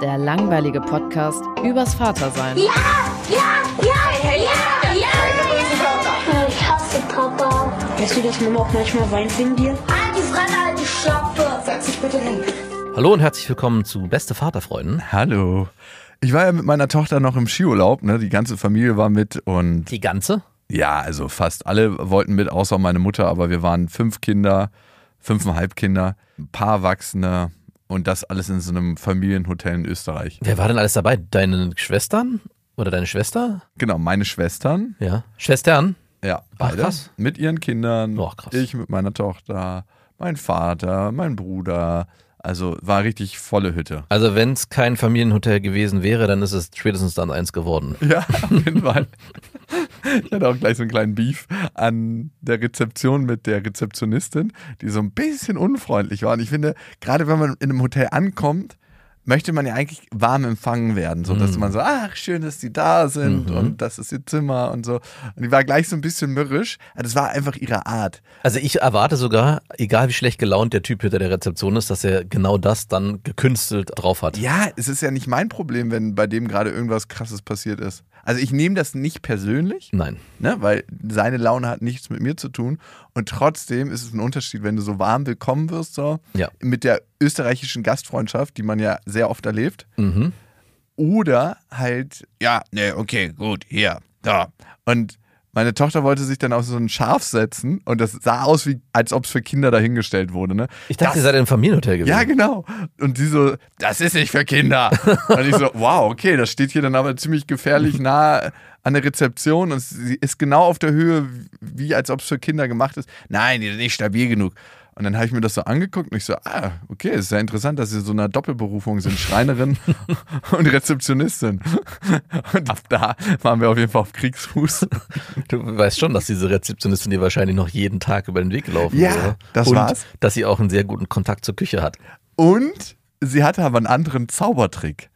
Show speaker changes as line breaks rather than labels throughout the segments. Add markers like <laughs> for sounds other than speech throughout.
der langweilige Podcast übers Vatersein.
Ja, ja, ja, ja, ja. Ich hasse Papa.
Weißt du, dass Mama auch manchmal weint wegen dir?
Halt die Fresse, halt die Schlappe.
Setz dich bitte hin.
Hallo und herzlich willkommen zu Beste Vaterfreuden.
Hallo. Ich war ja mit meiner Tochter noch im Skiurlaub, ne? Die ganze Familie war mit und
Die ganze?
ja, also fast alle wollten mit, außer meine Mutter, aber wir waren fünf Kinder, fünfeinhalb Kinder, ein paar Erwachsene und das alles in so einem Familienhotel in Österreich.
Wer war denn alles dabei? Deine Schwestern? Oder deine Schwester?
Genau, meine Schwestern,
Ja. Schwestern?
ja,
Ach,
beide,
krass.
mit ihren Kindern,
Ach, krass.
ich mit meiner Tochter, mein Vater, mein Bruder, also war richtig volle Hütte.
Also wenn es kein Familienhotel gewesen wäre, dann ist es spätestens dann eins geworden.
Ja, auf jeden <laughs> Fall. Ich hatte auch gleich so einen kleinen Beef an der Rezeption mit der Rezeptionistin, die so ein bisschen unfreundlich war. Und ich finde, gerade wenn man in einem Hotel ankommt, möchte man ja eigentlich warm empfangen werden, so dass
Mhm.
man so, ach, schön, dass die da sind
Mhm.
und das ist ihr Zimmer und so. Und die war gleich so ein bisschen mürrisch. Aber Das war einfach ihre Art.
Also ich erwarte sogar, egal wie schlecht gelaunt der Typ hinter der Rezeption ist, dass er genau das dann gekünstelt drauf hat.
Ja, es ist ja nicht mein Problem, wenn bei dem gerade irgendwas Krasses passiert ist. Also ich nehme das nicht persönlich,
Nein.
ne, weil seine Laune hat nichts mit mir zu tun. Und trotzdem ist es ein Unterschied, wenn du so warm willkommen wirst, so
Ja.
mit der österreichischen Gastfreundschaft, die man ja sehr oft erlebt.
Mhm.
Oder halt, ja, ne, okay, gut, hier, da. Und meine Tochter wollte sich dann auf so ein Schaf setzen und das sah aus, wie, als ob es für Kinder dahingestellt wurde, ne?
Ich dachte,
Das-
ihr seid im Familienhotel gewesen.
ja, genau. Und die so, das ist nicht für Kinder. Und ich so, wow, okay, das steht hier dann aber ziemlich gefährlich nah an der Rezeption und sie ist genau auf der Höhe, wie als ob es für Kinder gemacht ist. Nein, die ist nicht stabil genug. Und dann habe ich mir das so angeguckt und ich so, ah, okay, ist ja interessant, dass sie so einer Doppelberufung sind, Schreinerin <laughs> und Rezeptionistin. Und ab da waren wir auf jeden Fall auf Kriegsfuß.
Du weißt schon, dass diese Rezeptionistin dir wahrscheinlich noch jeden Tag über den Weg gelaufen
Ja,
wäre.
das
Und
war's.
dass sie auch einen sehr guten Kontakt zur Küche hat.
Und sie hatte aber einen anderen Zaubertrick.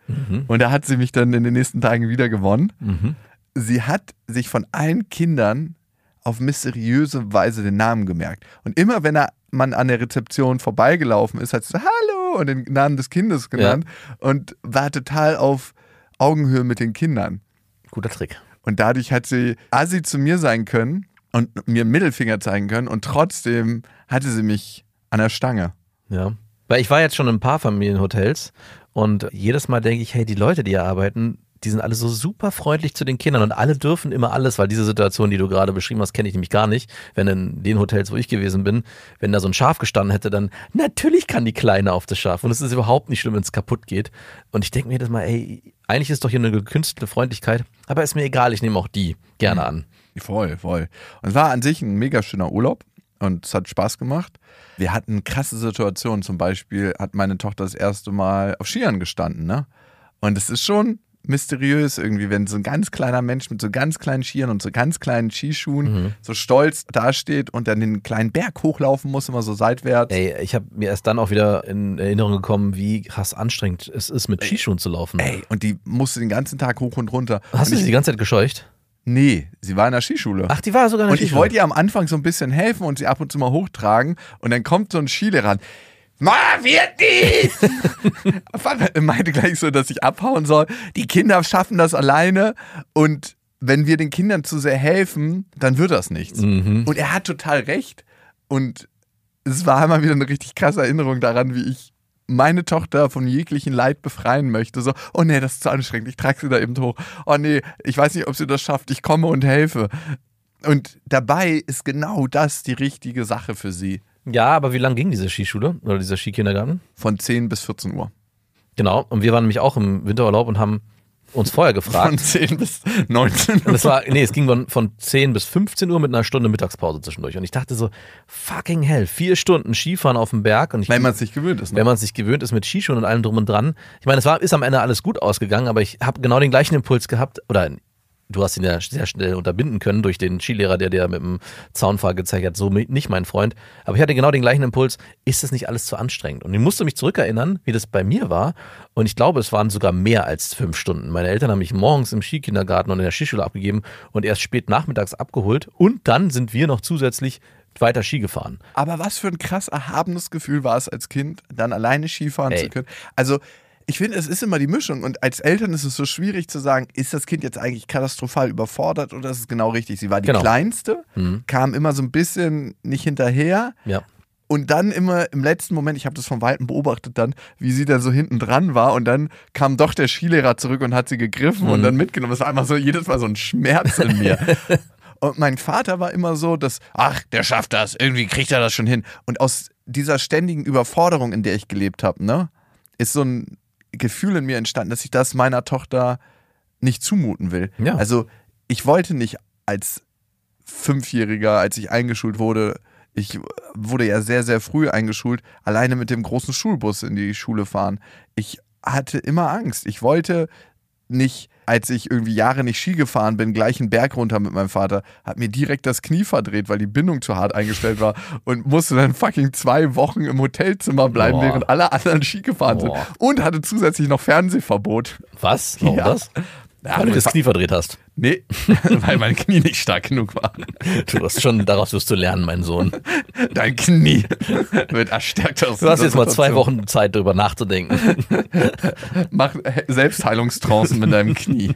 Und da hat sie mich dann in den nächsten Tagen wieder gewonnen.
Mhm.
sie hat sich von allen Kindern auf mysteriöse Weise den Namen gemerkt. Und immer wenn er, man an der Rezeption vorbeigelaufen ist, hat sie Hallo und den Namen des Kindes genannt und war total auf Augenhöhe mit den Kindern.
Guter Trick.
Und dadurch hat sie assi zu mir sein können und mir Mittelfinger zeigen können und trotzdem hatte sie mich an der Stange.
Ja. Weil ich war jetzt schon in ein paar Familienhotels und jedes Mal denke ich, hey, die Leute, die hier arbeiten, die sind alle so super freundlich zu den Kindern und alle dürfen immer alles, weil diese Situation, die du gerade beschrieben hast, kenne ich nämlich gar nicht. Wenn in den Hotels, wo ich gewesen bin, wenn da so ein Schaf gestanden hätte, dann natürlich kann die Kleine auf das Schaf und es ist überhaupt nicht schlimm, wenn es kaputt geht. Und ich denke mir jedes Mal, ey, eigentlich ist doch hier eine gekünstelte Freundlichkeit, aber ist mir egal, ich nehme auch die gerne an.
Voll, voll. Und es war an sich ein mega schöner Urlaub und es hat Spaß gemacht. Wir hatten krasse Situationen. Zum Beispiel hat meine Tochter das erste Mal auf Skiern gestanden, ne? Und es ist schon mysteriös irgendwie, wenn so ein ganz kleiner Mensch mit so ganz kleinen Skiern und so ganz kleinen Skischuhen so stolz dasteht und dann den kleinen Berg hochlaufen muss, immer so seitwärts.
Ey, ich habe mir erst dann auch wieder in Erinnerung gekommen, wie krass anstrengend es ist, mit Skischuhen zu laufen.
Ey, und die musste den ganzen Tag hoch und runter.
Hast
und
du sie die ganze Zeit gescheucht?
Nee, sie war in der Skischule.
Ach, die war sogar eine
Und ich wollte ihr am Anfang so ein bisschen helfen und sie ab und zu mal hochtragen. Und dann kommt so ein Skilehrer an. Ma, wird nicht! <laughs> Er meinte gleich so, dass ich abhauen soll. Die Kinder schaffen das alleine. Und wenn wir den Kindern zu sehr helfen, dann wird das nichts.
Mhm.
Und er hat total recht. Und es war einmal wieder eine richtig krasse Erinnerung daran, wie ich meine Tochter von jeglichen Leid befreien möchte. So, oh nee, das ist zu anstrengend, ich trage sie da eben hoch. Oh nee, ich weiß nicht, ob sie das schafft, ich komme und helfe. Und dabei ist genau das die richtige Sache für sie.
Ja, aber wie lang ging diese Skischule oder dieser Skikindergarten?
Von 10 bis 14 Uhr.
Genau. Und wir waren nämlich auch im Winterurlaub und haben uns vorher
Von
gefragt.
10 bis 19
Und
Uhr.
es war, nee, es ging von, von 10 bis 15 Uhr mit einer Stunde Mittagspause zwischendurch. Und ich dachte so, fucking hell, vier Stunden Skifahren auf dem Berg. Und ich,
Wenn man es nicht gewöhnt ist. Ne?
wenn man sich gewöhnt ist mit Skischuhen und allem drum und dran. Ich meine, es war, ist am Ende alles gut ausgegangen, aber ich habe genau den gleichen Impuls gehabt, oder du hast ihn ja sehr schnell unterbinden können durch den Skilehrer, der dir mit dem Zaunpfahl gezeigt hat, so nicht mein Freund. Aber ich hatte genau den gleichen Impuls, ist das nicht alles zu anstrengend? Und ich musste mich zurückerinnern, wie das bei mir war. Und ich glaube, es waren sogar mehr als fünf Stunden. Meine Eltern haben mich morgens im Skikindergarten und in der Skischule abgegeben und erst spät nachmittags abgeholt. Und dann sind wir noch zusätzlich weiter Ski gefahren.
Aber was für ein krass erhabenes Gefühl war es als Kind, dann alleine Skifahren
Ey.
zu können. Also ich finde, es ist immer die Mischung und als Eltern ist es so schwierig zu sagen, ist das Kind jetzt eigentlich katastrophal überfordert oder ist es genau richtig? Sie war die
Genau.
kleinste,
Mhm.
kam immer so ein bisschen nicht hinterher
Ja.
und dann immer im letzten Moment, ich habe das von Weitem beobachtet dann, wie sie dann so hinten dran war und dann kam doch der Skilehrer zurück und hat sie gegriffen und
Mhm.
dann mitgenommen. Es war einfach so jedes Mal so ein Schmerz in mir. <laughs> Und mein Vater war immer so, dass, ach, der schafft das, irgendwie kriegt er das schon hin. Und aus dieser ständigen Überforderung, in der ich gelebt habe, ne, ist so ein Gefühl in mir entstanden, dass ich das meiner Tochter nicht zumuten will.
Ja.
Also ich wollte nicht als Fünfjähriger, als ich eingeschult wurde, ich wurde ja sehr, sehr früh eingeschult, alleine mit dem großen Schulbus in die Schule fahren. Ich hatte immer Angst. Ich wollte nicht, als ich irgendwie Jahre nicht Ski gefahren bin, gleich einen Berg runter mit meinem Vater, hat mir direkt das Knie verdreht, weil die Bindung zu hart eingestellt war und musste dann fucking zwei Wochen im Hotelzimmer bleiben,
Boah.
während alle anderen Ski gefahren
Boah.
sind. Und hatte zusätzlich noch Fernsehverbot.
Was? Warum
Ja.
das?
Ja,
Weil du das Knie verdreht hast.
Nee, <laughs> weil mein Knie nicht stark genug war.
Du hast schon, daraus wirst du lernen, mein Sohn.
Dein Knie wird erstärkt aus
Du hast jetzt mal zwei. Wochen Zeit, darüber nachzudenken. <laughs>
Mach Selbstheilungstrancen mit deinem Knie.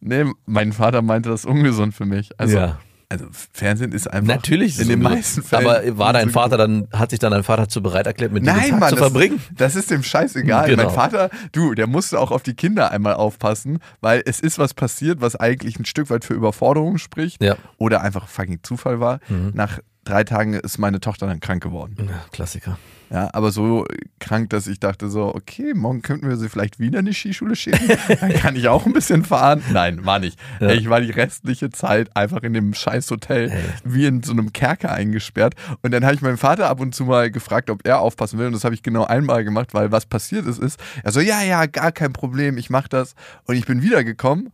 Nee, mein Vater meinte das ist ungesund für mich. Also,
Ja.
Also Fernsehen ist einfach
Natürlich ist
in den meisten Fällen.
Aber war dein. Vater dann, hat sich dann dein Vater zu bereit erklärt, mit dir
Nein,
Tag
Mann,
zu
das,
verbringen?
das ist dem scheißegal.
Genau.
Mein Vater, du, der musste auch auf die Kinder einmal aufpassen, weil es ist was passiert, was eigentlich ein Stück weit für Überforderung spricht
Ja.
oder einfach fucking Zufall war. Nach drei Tagen ist meine Tochter dann krank geworden.
Ja, Klassiker.
Ja, aber so krank, dass ich dachte so, okay, morgen könnten wir sie vielleicht wieder in die Skischule schicken. <laughs> Dann kann ich auch ein bisschen fahren. Nein, war nicht.
Ja.
Ich war die restliche Zeit einfach in dem scheiß Hotel wie in so einem Kerker eingesperrt. Und dann habe ich meinen Vater ab und zu mal gefragt, ob er aufpassen will. Und das habe ich genau einmal gemacht, weil was passiert ist, ist, er so, ja, ja, gar kein Problem, ich mache das. Und ich bin wiedergekommen.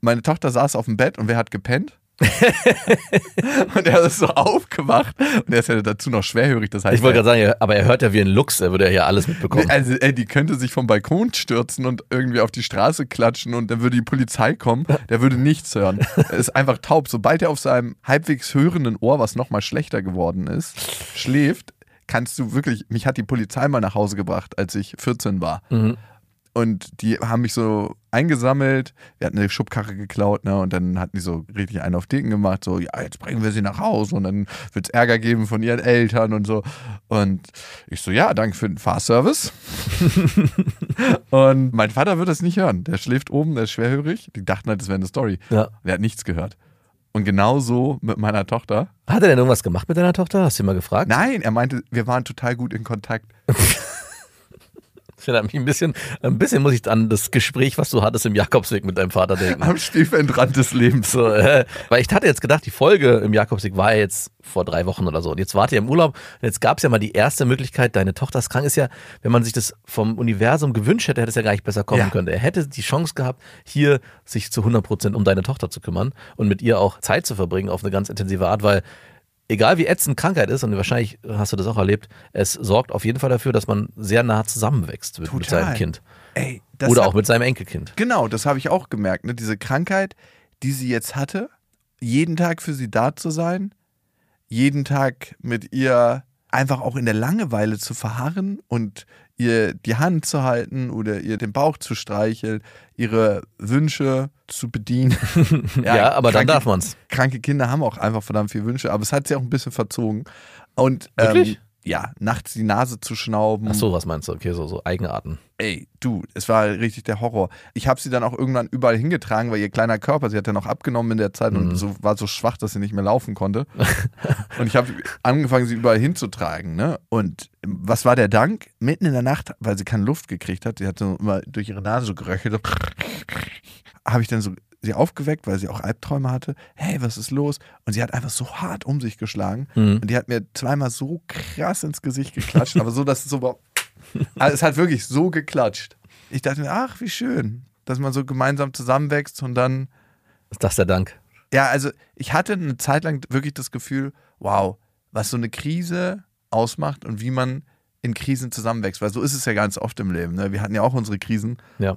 Meine Tochter saß auf dem Bett und wer hat gepennt? <laughs> und er ist so aufgewacht und er ist ja dazu noch schwerhörig. Das heißt,
Ich wollte
er-
gerade sagen, aber er hört ja wie ein Luchs, er würde ja hier alles mitbekommen.
Also, ey, die könnte sich vom Balkon stürzen und irgendwie auf die Straße klatschen und dann würde die Polizei kommen. Der würde nichts hören. Er ist einfach taub. Sobald er auf seinem halbwegs hörenden Ohr, was nochmal schlechter geworden ist, schläft, kannst du wirklich. Mich hat die Polizei mal nach Hause gebracht, als ich 14 war.
Mhm.
Und die haben mich so eingesammelt. Wir hatten eine Schubkarre geklaut, ne? Und dann hatten die so richtig einen auf Dicken gemacht, so, ja, jetzt bringen wir sie nach Hause und dann wird es Ärger geben von ihren Eltern und so. Und ich so, ja, danke für den Fahrservice. <laughs> und mein Vater wird das nicht hören. Der schläft oben, der ist schwerhörig. Die dachten halt, das wäre eine Story.
Ja.
Der hat nichts gehört. Und genau so mit meiner Tochter.
Hat er denn irgendwas gemacht mit deiner Tochter? Hast du ihn mal gefragt?
Nein, er meinte, wir waren total gut in Kontakt. <laughs>
Ich erinnere mich ein bisschen, ein bisschen muss ich an das Gespräch, was du hattest im Jakobsweg mit deinem Vater denken.
Am Stiefendrand des Lebens.
So, äh, weil ich hatte jetzt gedacht, die Folge im Jakobsweg war ja jetzt vor drei Wochen oder so. Und jetzt wart ihr im Urlaub. Und jetzt gab es ja mal die erste Möglichkeit, deine Tochter ist krank. Ist ja, wenn man sich das vom Universum gewünscht hätte, hätte es ja gar nicht besser kommen
Ja.
können. Er hätte die Chance gehabt, hier sich zu 100 Prozent um deine Tochter zu kümmern und mit ihr auch Zeit zu verbringen auf eine ganz intensive Art, weil egal wie ätzend Krankheit ist, und wahrscheinlich hast du das auch erlebt, es sorgt auf jeden Fall dafür, dass man sehr nah zusammenwächst mit, mit seinem Kind.
Ey, das
Oder
hat-
auch mit seinem Enkelkind.
Genau, das habe ich auch gemerkt. Ne? Diese Krankheit, die sie jetzt hatte, jeden Tag für sie da zu sein, jeden Tag mit ihr einfach auch in der Langeweile zu verharren und ihr die Hand zu halten oder ihr den Bauch zu streicheln, ihre Wünsche zu bedienen. <laughs>
Ja, aber dann
kranke-
darf man's.
Kranke Kinder haben auch einfach verdammt viele Wünsche, aber es hat sie auch ein bisschen verzogen. Und ähm,
Wirklich?
Ja, nachts die Nase zu schnauben.
Ach so, was meinst du? Okay, so, so Eigenarten.
Ey, du, es war richtig der Horror. Ich habe sie dann auch irgendwann überall hingetragen, weil ihr kleiner Körper, sie hat ja noch abgenommen in der Zeit und so, war so schwach, dass sie nicht mehr laufen konnte. <laughs> und ich habe angefangen, sie überall hinzutragen. Ne? Und was war der Dank? Mitten in der Nacht, weil sie keine Luft gekriegt hat, sie hat so immer durch ihre Nase so geröchelt, so <laughs> habe ich dann so sie aufgeweckt, weil sie auch Albträume hatte. Hey, was ist los? Und sie hat einfach so hart um sich geschlagen.
Mhm.
Und die hat mir zweimal so krass ins Gesicht geklatscht, aber so, dass es so war. Also <laughs> es hat wirklich so geklatscht. Ich dachte mir, ach, wie schön, dass man so gemeinsam zusammenwächst und dann.
Ist das der Dank?
Ja, also ich hatte eine Zeit lang wirklich das Gefühl, wow, was so eine Krise ausmacht und wie man in Krisen zusammenwächst. Weil so ist es ja ganz oft im Leben. Ne? Wir hatten ja auch unsere Krisen
Ja.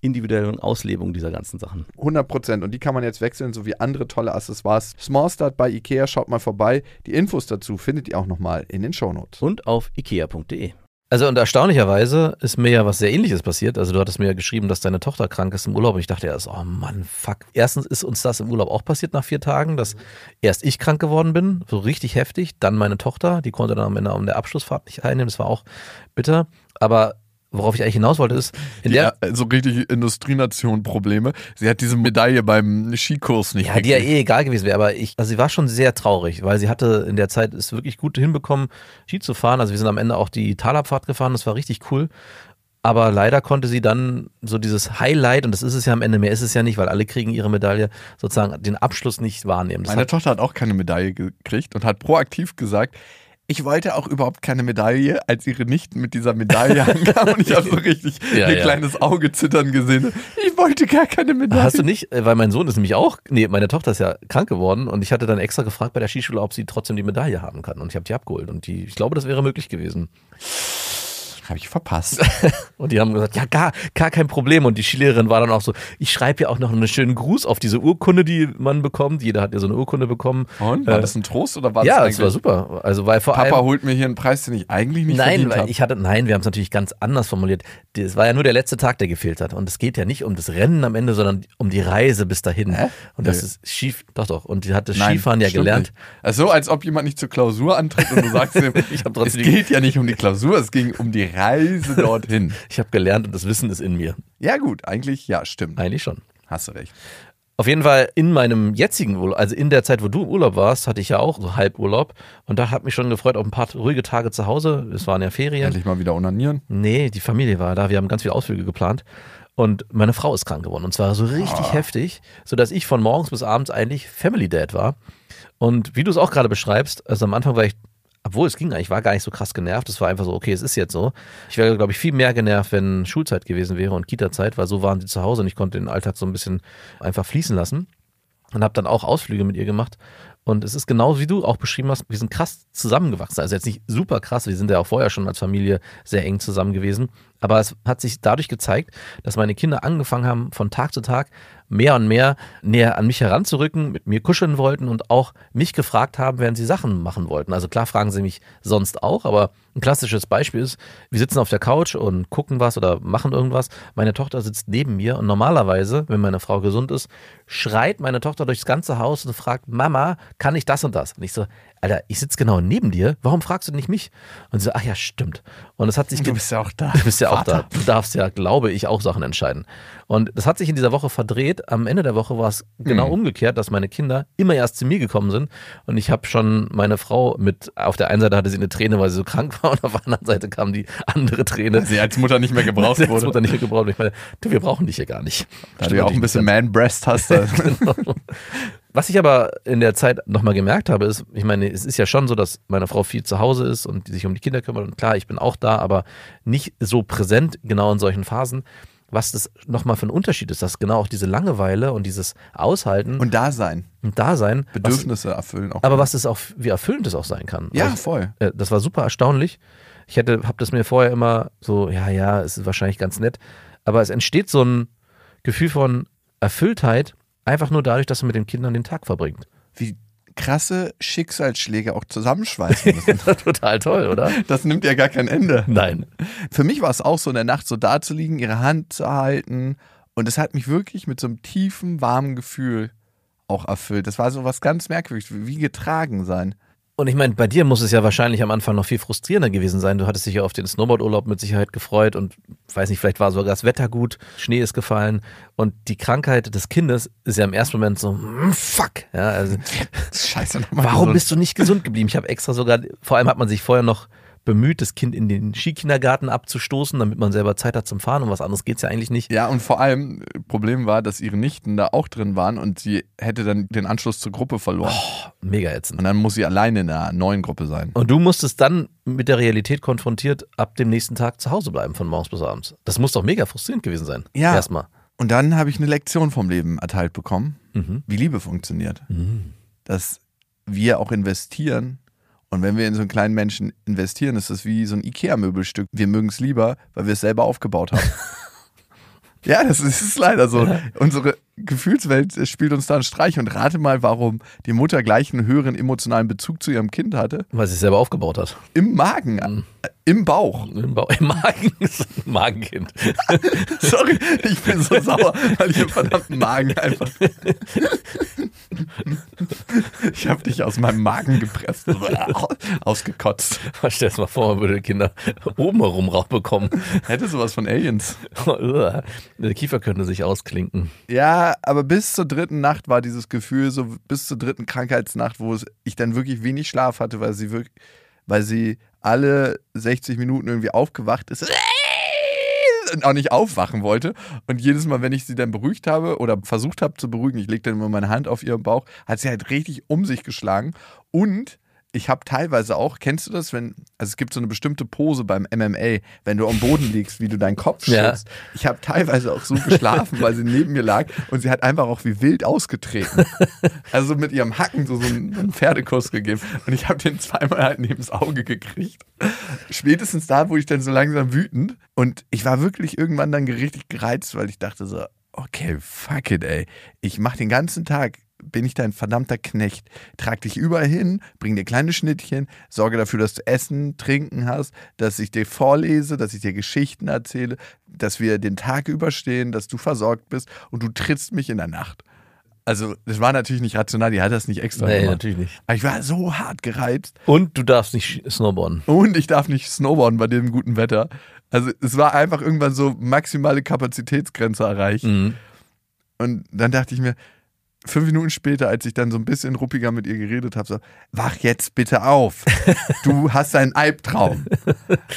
individuellen Auslebung dieser ganzen Sachen.
100 Prozent. Und die kann man jetzt wechseln, sowie andere tolle Accessoires. Small Start bei Ikea, schaut mal vorbei. Die Infos dazu findet ihr auch nochmal in den Shownotes.
Und auf ikea.de.
Also und erstaunlicherweise ist mir ja was sehr ähnliches passiert. Also du hattest mir ja geschrieben, dass deine Tochter krank ist im Urlaub und ich dachte erst, oh Mann, fuck. Erstens ist uns das im Urlaub auch passiert nach vier Tagen, dass erst ich krank geworden bin, so richtig heftig, dann meine Tochter, die konnte dann am Ende an der Abschlussfahrt nicht teilnehmen, das war auch bitter. Aber worauf ich eigentlich hinaus wollte ist, in der,
Ja, so richtig Industrienation-Probleme. Sie hat diese Medaille beim Skikurs nicht
Ja, die ja eh egal gewesen wäre, aber ich, also sie war schon sehr traurig, weil sie hatte in der Zeit es wirklich gut hinbekommen, Ski zu fahren. Also wir sind am Ende auch die Talabfahrt gefahren, das war richtig cool. Aber leider konnte sie dann so dieses Highlight, und das ist es ja am Ende, mehr ist es ja nicht, weil alle kriegen ihre Medaille, sozusagen den Abschluss nicht wahrnehmen. Das
Meine
hat,
Tochter hat auch keine Medaille gekriegt und hat proaktiv gesagt, ich wollte auch überhaupt keine Medaille, als ihre Nichten mit dieser Medaille <laughs> ankam und ich habe so richtig
Ja,
ihr
ja.
kleines Auge zittern gesehen. Ich wollte gar keine Medaille.
Hast du nicht, äh, weil mein Sohn ist nämlich auch, nee, meine Tochter ist ja krank geworden und ich hatte dann extra gefragt bei der Skischule, ob sie trotzdem die Medaille haben kann und ich habe die abgeholt und die, ich glaube, das wäre möglich gewesen.
Habe ich verpasst. <laughs>
Und die haben gesagt, ja, gar, gar kein Problem. Und die Skilehrerin war dann auch so, ich schreibe ja auch noch einen schönen Gruß auf diese Urkunde, die man bekommt. Jeder hat ja so eine Urkunde bekommen.
Und? War
Äh,
das ein Trost oder war
ja,
das
das war super. Also weil vor
Papa
allem.
holt mir hier einen Preis, den ich eigentlich nicht
Nein,
verdient habe.
ich hatte, nein, wir haben es natürlich ganz anders formuliert. Es war ja nur der letzte Tag, der gefehlt hat. Und es geht ja nicht um das Rennen am Ende, sondern um die Reise bis dahin.
Hä?
Und das
Nö.
ist Skif, doch, doch. Und die hat das
Nein,
Skifahren ja gelernt.
Nicht. Also so, als ob jemand nicht zur Klausur antritt und du sagst ihm, <laughs>
Ich hab
es geht ja nicht um die Klausur, es ging um die Reise dorthin. <laughs>
Ich habe gelernt und das Wissen ist in mir.
Ja gut, eigentlich, ja, stimmt.
Eigentlich schon.
Hast du recht.
Auf jeden Fall in meinem jetzigen Urlaub, also in der Zeit, wo du im Urlaub warst, hatte ich ja auch so Halburlaub. Und da hat mich schon gefreut auf ein paar ruhige Tage zu Hause. Es waren ja Ferien.
Endlich mal wieder onanieren.
Nee, die Familie war da. Wir haben ganz viele Ausflüge geplant. Und meine Frau ist krank geworden. Und zwar so richtig heftig, sodass ich von morgens bis abends eigentlich Family Dad war. Und wie du es auch gerade beschreibst, also am Anfang war ich, obwohl es ging eigentlich, war gar nicht so krass genervt. Es war einfach so, okay, es ist jetzt so. Ich wäre, glaube ich, viel mehr genervt, wenn Schulzeit gewesen wäre und Kita-Zeit, weil so waren sie zu Hause und ich konnte den Alltag so ein bisschen einfach fließen lassen. Und habe dann auch Ausflüge mit ihr gemacht. Und es ist genau wie du auch beschrieben hast, wir sind krass zusammengewachsen. Also jetzt nicht super krass, wir sind ja auch vorher schon als Familie sehr eng zusammen gewesen. Aber es hat sich dadurch gezeigt, dass meine Kinder angefangen haben, von Tag zu Tag mehr und mehr näher an mich heranzurücken, mit mir kuscheln wollten und auch mich gefragt haben, während sie Sachen machen wollten. Also klar fragen sie mich sonst auch, aber ein klassisches Beispiel ist, wir sitzen auf der Couch und gucken was oder machen irgendwas. Meine Tochter sitzt neben mir und normalerweise, wenn meine Frau gesund ist, schreit meine Tochter durchs ganze Haus und fragt, Mama, kann ich das und das? Und ich so, Alter, ich sitze genau neben dir, warum fragst du nicht mich? Und sie so, ach ja, stimmt. Und es hat sich
Du bist ja auch da. <laughs>
Du bist ja auch
Vater.
da. Du darfst ja, glaube ich, auch Sachen entscheiden. Und das hat sich in dieser Woche verdreht. Am Ende der Woche war es genau
Mhm.
umgekehrt, dass meine Kinder immer erst zu mir gekommen sind. Und ich habe schon meine Frau mit, auf der einen Seite hatte sie eine Träne, weil sie so krank war, <laughs> und auf der anderen Seite kam die andere Träne.
Sie als Mutter nicht mehr <laughs> gebraucht
Als
wurde.
Mutter nicht mehr gebraucht. Und ich meine, du, wir brauchen dich hier gar nicht.
Da du ja auch ein bisschen Man-Breast hast. <laughs> da-
Was ich aber in der Zeit nochmal gemerkt habe, ist, ich meine, es ist ja schon so, dass meine Frau viel zu Hause ist und die sich um die Kinder kümmert. Und klar, ich bin auch da, aber nicht so präsent genau in solchen Phasen. Was das nochmal für ein Unterschied ist, dass genau auch diese Langeweile und dieses Aushalten und,
Und da sein.
Dasein, was,
Bedürfnisse erfüllen auch.
aber was es auch, wie erfüllend es auch sein kann.
ja,
Also,
voll.
äh, das war super erstaunlich. Ich hätte, habe das mir vorher immer so, ja, ja, es ist wahrscheinlich ganz nett, aber es entsteht so ein Gefühl von Erfülltheit einfach nur dadurch, dass man mit den Kindern den Tag verbringt.
Wie krasse Schicksalsschläge auch <laughs> zusammenschweißen müssen.
Total toll, oder?
Das nimmt ja gar kein Ende.
Nein.
Für mich war es auch so, in der Nacht so da zu liegen, ihre Hand zu halten. Und es hat mich wirklich mit so einem tiefen, warmen Gefühl auch erfüllt. Das war so was ganz merkwürdiges, wie getragen sein.
Und ich meine, bei dir muss es ja wahrscheinlich am Anfang noch viel frustrierender gewesen sein. Du hattest dich ja auf den Snowboardurlaub mit Sicherheit gefreut und weiß nicht, vielleicht war sogar das Wetter gut, Schnee ist gefallen und die Krankheit des Kindes ist ja im ersten Moment so, mm, fuck. Ja, also, <laughs>
Scheiße nochmal.
warum bist du nicht gesund geblieben? Ich habe extra sogar, vor allem hat man sich vorher noch bemüht, das Kind in den Skikindergarten abzustoßen, damit man selber Zeit hat zum Fahren und was anderes geht's ja eigentlich nicht.
Ja, und vor allem, äh, Problem war, dass ihre Nichten da auch drin waren und sie hätte dann den Anschluss zur Gruppe verloren.
Mega ätzend.
Und dann muss sie alleine in einer neuen Gruppe sein.
Und du musstest dann mit der Realität konfrontiert, ab dem nächsten Tag zu Hause bleiben, von morgens bis abends. Das muss doch mega frustrierend gewesen sein.
Ja.
Erstmal.
Und dann habe ich eine Lektion vom Leben erteilt bekommen,
Mhm.
wie Liebe funktioniert. Dass wir auch investieren. Und wenn wir in so einen kleinen Menschen investieren, ist das wie so ein Ikea-Möbelstück. Wir mögen es lieber, weil wir es selber aufgebaut haben. <laughs> ja, das ist, ist leider so. Unsere Gefühlswelt spielt uns da einen Streich. Und rate mal, warum die Mutter gleich einen höheren emotionalen Bezug zu ihrem Kind hatte.
Weil sie es selber aufgebaut hat.
Im Magen, äh, im Bauch.
Im, Bau Im Magen <laughs> Magenkind. <laughs>
Sorry, ich bin so sauer, weil ich im verdammten Magen einfach. Ich habe dich aus meinem Magen gepresst, ausgekotzt.
Stell dir mal vor, man würde Kinder oben herum rausbekommen.
Hätte sowas von Aliens.
Der Kiefer könnte sich ausklinken.
Ja, aber bis zur dritten Nacht war dieses Gefühl so, bis zur dritten Krankheitsnacht, wo ich dann wirklich wenig Schlaf hatte, weil sie wirklich, weil sie alle 60 Minuten irgendwie aufgewacht ist. Und auch nicht aufwachen wollte. Und jedes Mal, wenn ich sie dann beruhigt habe oder versucht habe zu beruhigen, ich legte dann immer meine Hand auf ihren Bauch, hat sie halt richtig um sich geschlagen. Und ich habe teilweise auch, kennst du das, wenn, also es gibt so eine bestimmte Pose beim MMA, wenn du am Boden liegst, wie du deinen Kopf
Ja.
schützt. Ich habe teilweise auch so geschlafen, weil sie neben mir lag und sie hat einfach auch wie wild ausgetreten. Also mit ihrem Hacken so, so einen, einen Pferdekuss gegeben. Und ich habe den zweimal halt neben das Auge gekriegt. Spätestens da wurde ich dann so langsam wütend. Und ich war wirklich irgendwann dann richtig gereizt, weil ich dachte so, okay, fuck it, ey. Ich mache den ganzen Tag, bin ich dein verdammter Knecht. Trag dich überall hin, bring dir kleine Schnittchen, sorge dafür, dass du Essen, Trinken hast, dass ich dir vorlese, dass ich dir Geschichten erzähle, dass wir den Tag überstehen, dass du versorgt bist und du trittst mich in der Nacht. Also, das war natürlich nicht rational, die hat das nicht extra
Nee,
gemacht.
natürlich nicht.
Aber ich war so hart gereizt
Und du darfst nicht snowboarden.
und ich darf nicht snowboarden bei dem guten Wetter. Also, es war einfach irgendwann so maximale Kapazitätsgrenze erreicht.
Mhm.
Und dann dachte ich mir, fünf Minuten später, als ich dann so ein bisschen ruppiger mit ihr geredet habe, so, wach jetzt bitte auf. Du <laughs> hast einen Albtraum.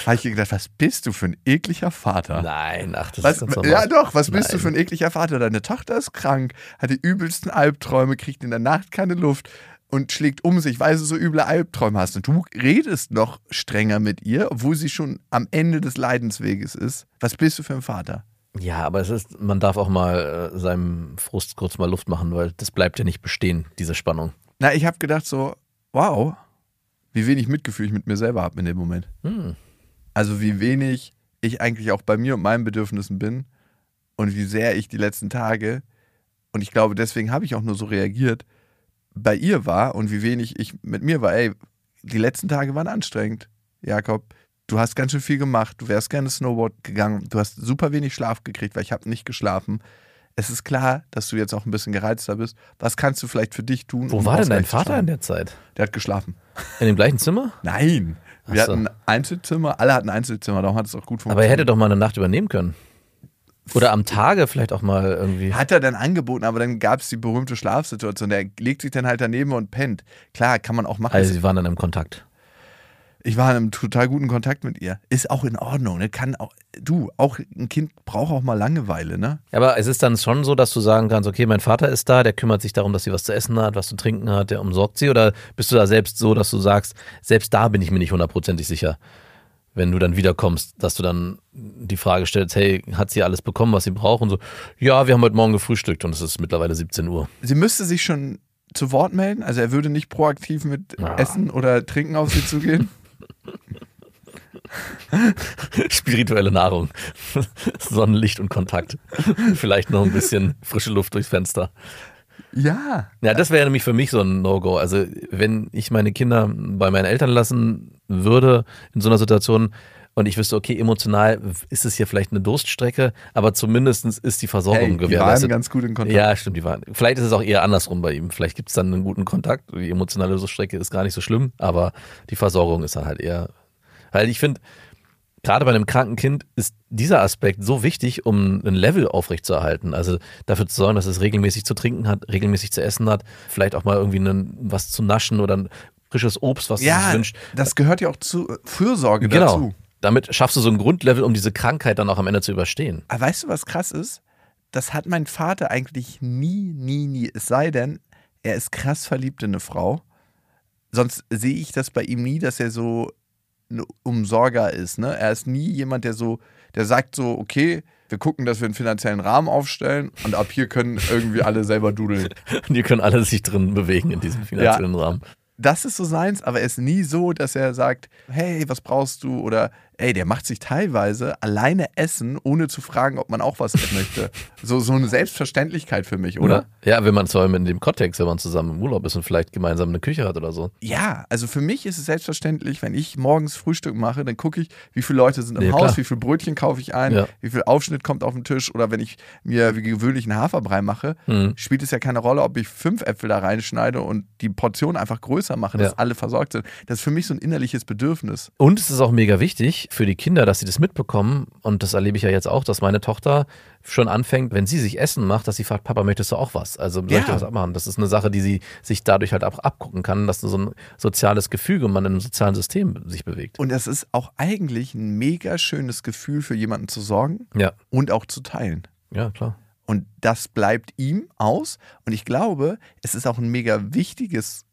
habe ich ihr gedacht, was bist du für ein ekliger Vater?
Nein, ach, das
Was,
ist ganz normal.
ja doch, was bist du
Nein.
für ein ekliger Vater? Deine Tochter ist krank, hat die übelsten Albträume, kriegt in der Nacht keine Luft und schlägt um sich, weil sie so üble Albträume hast. Und du redest noch strenger mit ihr, obwohl sie schon am Ende des Leidensweges ist. Was bist du für ein Vater?
Ja, aber es ist, man darf auch mal äh, seinem Frust kurz mal Luft machen, weil das bleibt ja nicht bestehen, diese Spannung.
Na, ich habe gedacht so, wow, wie wenig Mitgefühl ich mit mir selber habe in dem Moment.
Hm.
Also wie wenig ich eigentlich auch bei mir und meinen Bedürfnissen bin und wie sehr ich die letzten Tage, und ich glaube, deswegen habe ich auch nur so reagiert, bei ihr war und wie wenig ich mit mir war. Ey, die letzten Tage waren anstrengend, Jakob. Du hast ganz schön viel gemacht. Du wärst gerne Snowboard gegangen. Du hast super wenig Schlaf gekriegt, weil ich habe nicht geschlafen. es ist klar, dass du jetzt auch ein bisschen gereizter bist. Was kannst du vielleicht für dich tun?
Wo
um
war denn dein Vater in der Zeit?
Der hat geschlafen.
In dem gleichen Zimmer?
Nein. Wir
so.
hatten Einzelzimmer, alle hatten Einzelzimmer, darum hat es auch gut funktioniert.
Aber er hätte doch mal eine Nacht übernehmen können. Oder am Tage vielleicht auch mal irgendwie.
Hat er dann angeboten, aber dann gab es die berühmte Schlafsituation. Der legt sich dann halt daneben und pennt. Klar, kann man auch machen.
Also sie waren dann im Kontakt.
Ich war in einem total guten Kontakt mit ihr. Ist auch in Ordnung. Ne? Kann auch, du, auch ein Kind braucht auch mal Langeweile, ne?
Aber es ist dann schon so, dass du sagen kannst, okay, mein Vater ist da, der kümmert sich darum, dass sie was zu essen hat, was zu trinken hat, der umsorgt sie. Oder bist du da selbst so, dass du sagst, selbst da bin ich mir nicht hundertprozentig sicher, wenn du dann wiederkommst, dass du dann die Frage stellst, hey, hat sie alles bekommen, was sie braucht? Und so, ja, wir haben heute Morgen gefrühstückt und es ist mittlerweile 17 Uhr.
Sie müsste sich schon zu Wort melden. Also er würde nicht proaktiv mit
Ah.
Essen oder Trinken auf sie zugehen. <laughs>
Spirituelle Nahrung, <laughs> Sonnenlicht und Kontakt. Vielleicht noch ein bisschen frische Luft durchs Fenster.
Ja.
Ja, das wäre nämlich für mich so ein No-Go. Also, wenn ich meine Kinder bei meinen Eltern lassen würde in so einer Situation und ich wüsste, okay, emotional ist es hier vielleicht eine Durststrecke, aber zumindest ist die Versorgung
Hey, die waren
gewährleistet.
ganz gut in Kontakt.
Ja, stimmt, die waren. Vielleicht ist es auch eher andersrum bei ihm. Vielleicht gibt es dann einen guten Kontakt. Die emotionale Durststrecke ist gar nicht so schlimm, aber die Versorgung ist dann halt eher. Weil ich finde, gerade bei einem kranken Kind ist dieser Aspekt so wichtig, um ein Level aufrechtzuerhalten. Also dafür zu sorgen, dass es regelmäßig zu trinken hat, regelmäßig zu essen hat, vielleicht auch mal irgendwie einen, was zu naschen oder ein frisches Obst, was es
Ja,
sich wünscht.
das gehört ja auch zu Fürsorge
Genau.
dazu.
Damit schaffst du so ein Grundlevel, um diese Krankheit dann auch am Ende zu überstehen.
Aber weißt du, was krass ist? Das hat mein Vater eigentlich nie, nie, nie. Es sei denn, er ist krass verliebt in eine Frau. Sonst sehe ich das bei ihm nie, dass er so ein Umsorger ist. Ne? Er ist nie jemand, der so, der sagt so, okay, wir gucken, dass wir einen finanziellen Rahmen aufstellen und ab hier können irgendwie alle selber dudeln. <laughs>
Und die können alle sich drin bewegen in diesem finanziellen Rahmen.
Das ist so seins, aber er ist nie so, dass er sagt, hey, was brauchst du? Oder ey, der macht sich teilweise alleine essen, ohne zu fragen, ob man auch was möchte. <laughs> So, so eine Selbstverständlichkeit für mich, oder?
Ja, wenn man zwar in dem Kontext, wenn man zusammen im Urlaub ist und vielleicht gemeinsam eine Küche hat oder so.
Ja, also für mich ist es selbstverständlich, wenn ich morgens Frühstück mache, dann gucke ich, wie viele Leute sind im
Ja,
Haus,
klar.
wie viel Brötchen kaufe ich ein,
Ja.
wie viel Aufschnitt kommt auf den Tisch oder wenn ich mir wie gewöhnlich einen Haferbrei mache,
Mhm.
spielt es ja keine Rolle, ob ich fünf Äpfel da reinschneide und die Portion einfach größer mache, dass
Ja.
alle versorgt sind. Das ist für mich so ein innerliches Bedürfnis.
Und es ist auch mega wichtig für die Kinder, dass sie das mitbekommen. Und das erlebe ich ja jetzt auch, dass meine Tochter schon anfängt, wenn sie sich Essen macht, dass sie fragt, Papa, möchtest du auch was? Also soll ich
Ja.
dir was abmachen? Das ist eine Sache, die sie sich dadurch halt auch abgucken kann, dass so ein soziales Gefüge man in einem sozialen System sich bewegt.
Und es ist auch eigentlich ein mega schönes Gefühl für jemanden zu sorgen
Ja,
und auch zu teilen.
ja, klar.
Und das bleibt ihm aus. Und ich glaube, es ist auch ein mega wichtiges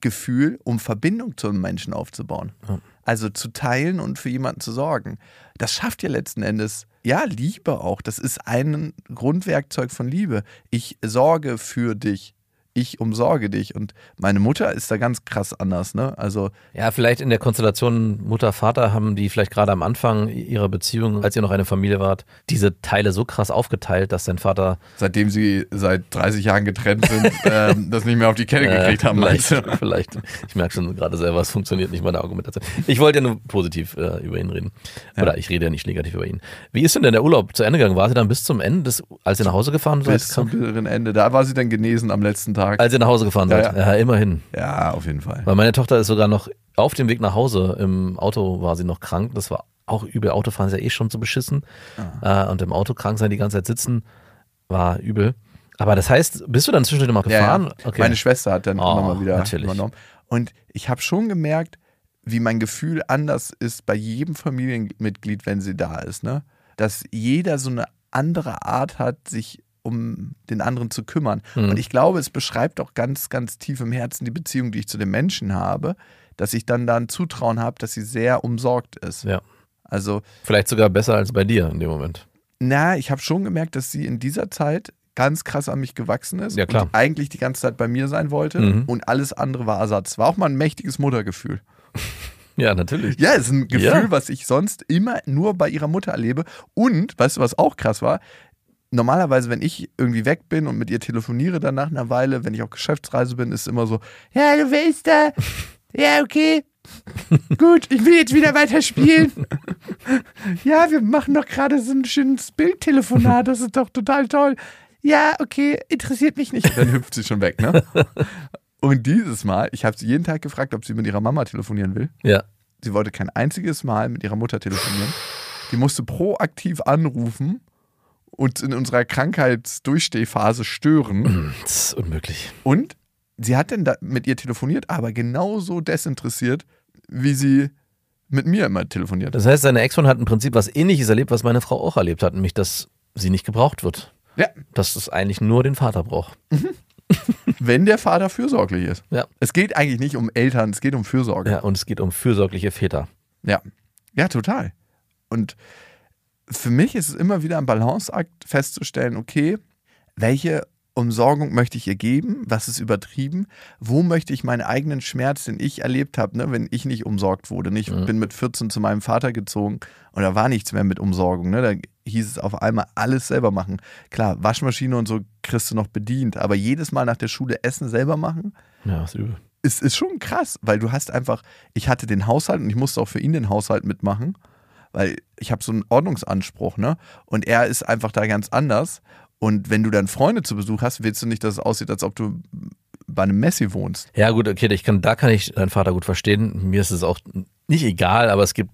Gefühl, um Verbindung zu einem Menschen aufzubauen.
Ja.
Also zu teilen und für jemanden zu sorgen. Das schafft ja letzten Endes, ja, Liebe auch. Das ist ein Grundwerkzeug von Liebe. Ich sorge für dich. Ich umsorge dich. Und meine Mutter ist da ganz krass anders, ne? Also,
Ja, vielleicht in der Konstellation Mutter, Vater haben die vielleicht gerade am Anfang ihrer Beziehung, als ihr noch eine Familie wart, diese Teile so krass aufgeteilt, dass dein Vater
seitdem sie seit 30 Jahren getrennt sind, <laughs> ähm, das nicht mehr auf die Kette gekriegt haben,
vielleicht,
meinst
vielleicht. Ich merke schon gerade selber, es funktioniert nicht meine Argumentation. Ich wollte ja nur positiv äh, über ihn reden. Oder ich rede ja nicht negativ über ihn. Wie ist denn denn der Urlaub zu Ende gegangen? War sie dann bis zum Ende, des, als ihr nach Hause gefahren seid?
Bis zum Ende. Da war sie dann genesen am letzten Tag.
Als ihr nach Hause gefahren
Ja,
seid? Ja, immerhin.
Ja, auf jeden Fall.
Weil meine Tochter ist sogar noch auf dem Weg nach Hause. Im Auto war sie noch krank. Das war auch übel. Autofahren ist ja eh schon so beschissen. Äh, und im Auto krank sein, die ganze Zeit sitzen, war übel. Aber das heißt, bist du dann zwischendurch mal
Ja,
gefahren?
ja. Meine Schwester hat dann
Oh,
immer mal wieder
natürlich.
übernommen. Und ich habe schon gemerkt, wie mein Gefühl anders ist bei jedem Familienmitglied, wenn sie da ist. Ne? Dass jeder so eine andere Art hat, sich um den anderen zu kümmern.
Mhm.
Und ich glaube, es beschreibt auch ganz, ganz tief im Herzen die Beziehung, die ich zu den Menschen habe, dass ich dann da ein Zutrauen habe, dass sie sehr umsorgt ist.
Ja.
Also
Vielleicht sogar besser als bei dir in dem Moment.
Na, ich habe schon gemerkt, dass sie in dieser Zeit ganz krass an mich gewachsen ist
Ja, klar.
und eigentlich die ganze Zeit bei mir sein wollte
Mhm.
und alles andere war Ersatz. War auch mal ein mächtiges Muttergefühl. <laughs>
Ja, natürlich.
Ja, es ist ein Gefühl,
Ja.
was ich sonst immer nur bei ihrer Mutter erlebe. Und, weißt du, was auch krass war? Normalerweise, wenn ich irgendwie weg bin und mit ihr telefoniere dann nach einer Weile, wenn ich auf Geschäftsreise bin, ist es immer so, ja, du willst da, ja, okay, <laughs> Gut, ich will jetzt wieder weiter spielen. ja, wir machen doch gerade so ein schönes Bildtelefonat. Das ist doch total toll. Ja, okay, interessiert mich nicht. Dann hüpft sie schon weg, ne? <laughs> Und dieses Mal, ich habe sie jeden Tag gefragt, ob sie mit ihrer Mama telefonieren will.
Ja.
Sie wollte kein einziges Mal mit ihrer Mutter telefonieren. Die musste proaktiv anrufen und in unserer Krankheitsdurchstehphase stören.
Das ist unmöglich.
Und sie hat dann da mit ihr telefoniert, aber genauso desinteressiert, wie sie mit mir immer telefoniert.
Das heißt, seine Ex-Freundin hat im Prinzip was ähnliches erlebt, was meine Frau auch erlebt hat, nämlich, dass sie nicht gebraucht wird.
Ja,
Dass es eigentlich nur den Vater braucht. <laughs>
wenn der Vater fürsorglich ist.
Ja.
Es geht eigentlich nicht um Eltern, es geht um Fürsorge.
Ja, und es geht um fürsorgliche Väter.
Ja, ja, total. Und für mich ist es immer wieder ein Balanceakt festzustellen, okay, welche Umsorgung möchte ich ihr geben? Was ist übertrieben? Wo möchte ich meinen eigenen Schmerz, den ich erlebt habe, ne, wenn ich nicht umsorgt wurde? Ich
Mhm.
bin mit 14 zu meinem Vater gezogen und da war nichts mehr mit Umsorgung. Ne? Da hieß es auf einmal alles selber machen. Klar, Waschmaschine und so kriegst du noch bedient, aber jedes Mal nach der Schule Essen selber machen,
Ja, ist übel.
ist, ist schon krass, weil du hast einfach, ich hatte den Haushalt und ich musste auch für ihn den Haushalt mitmachen, weil ich habe so einen Ordnungsanspruch, ne? Und er ist einfach da ganz anders. Und wenn du dann Freunde zu Besuch hast, willst du nicht, dass es aussieht, als ob du bei einem Messi wohnst.
Ja, gut, okay, ich kann, da kann ich deinen Vater gut verstehen. Mir ist es auch nicht egal, aber es gibt,